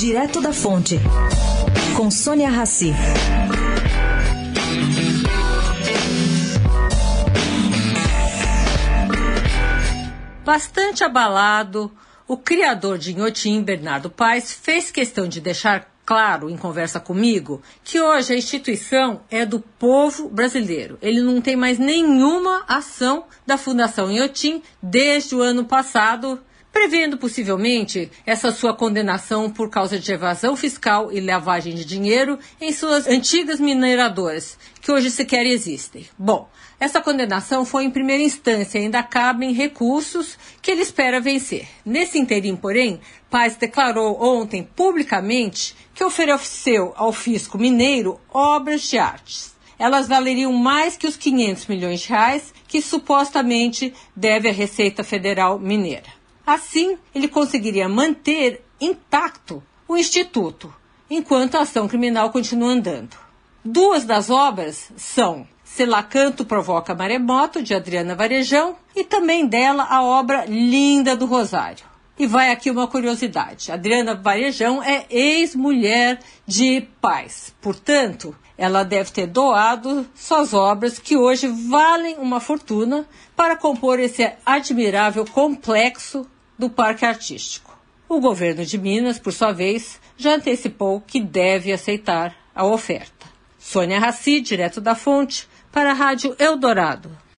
Direto da Fonte, com Sônia Rassi. Bastante abalado, o criador de Inhotim, Bernardo Paes, fez questão de deixar claro em conversa comigo que hoje a instituição é do povo brasileiro. Ele não tem mais nenhuma ação da Fundação Inhotim desde o ano passado, prevendo possivelmente essa sua condenação por causa de evasão fiscal e lavagem de dinheiro em suas antigas mineradoras, que hoje sequer existem. Bom, essa condenação foi em primeira instância, ainda cabem recursos que ele espera vencer. Nesse interim, porém, Paz declarou ontem publicamente que ofereceu ao fisco mineiro obras de artes. Elas valeriam mais que os 500 milhões de reais que supostamente deve a Receita Federal Mineira. Assim, ele conseguiria manter intacto o Instituto, enquanto a ação criminal continua andando. Duas das obras são Selacanto Provoca Maremoto, de Adriana Varejão, e também dela a obra Linda do Rosário. E vai aqui uma curiosidade: Adriana Varejão é ex-mulher de paz, portanto, ela deve ter doado suas obras, que hoje valem uma fortuna, para compor esse admirável complexo do Parque Artístico. O governo de Minas, por sua vez, já antecipou que deve aceitar a oferta. Sônia Raci, direto da fonte, para a Rádio Eldorado.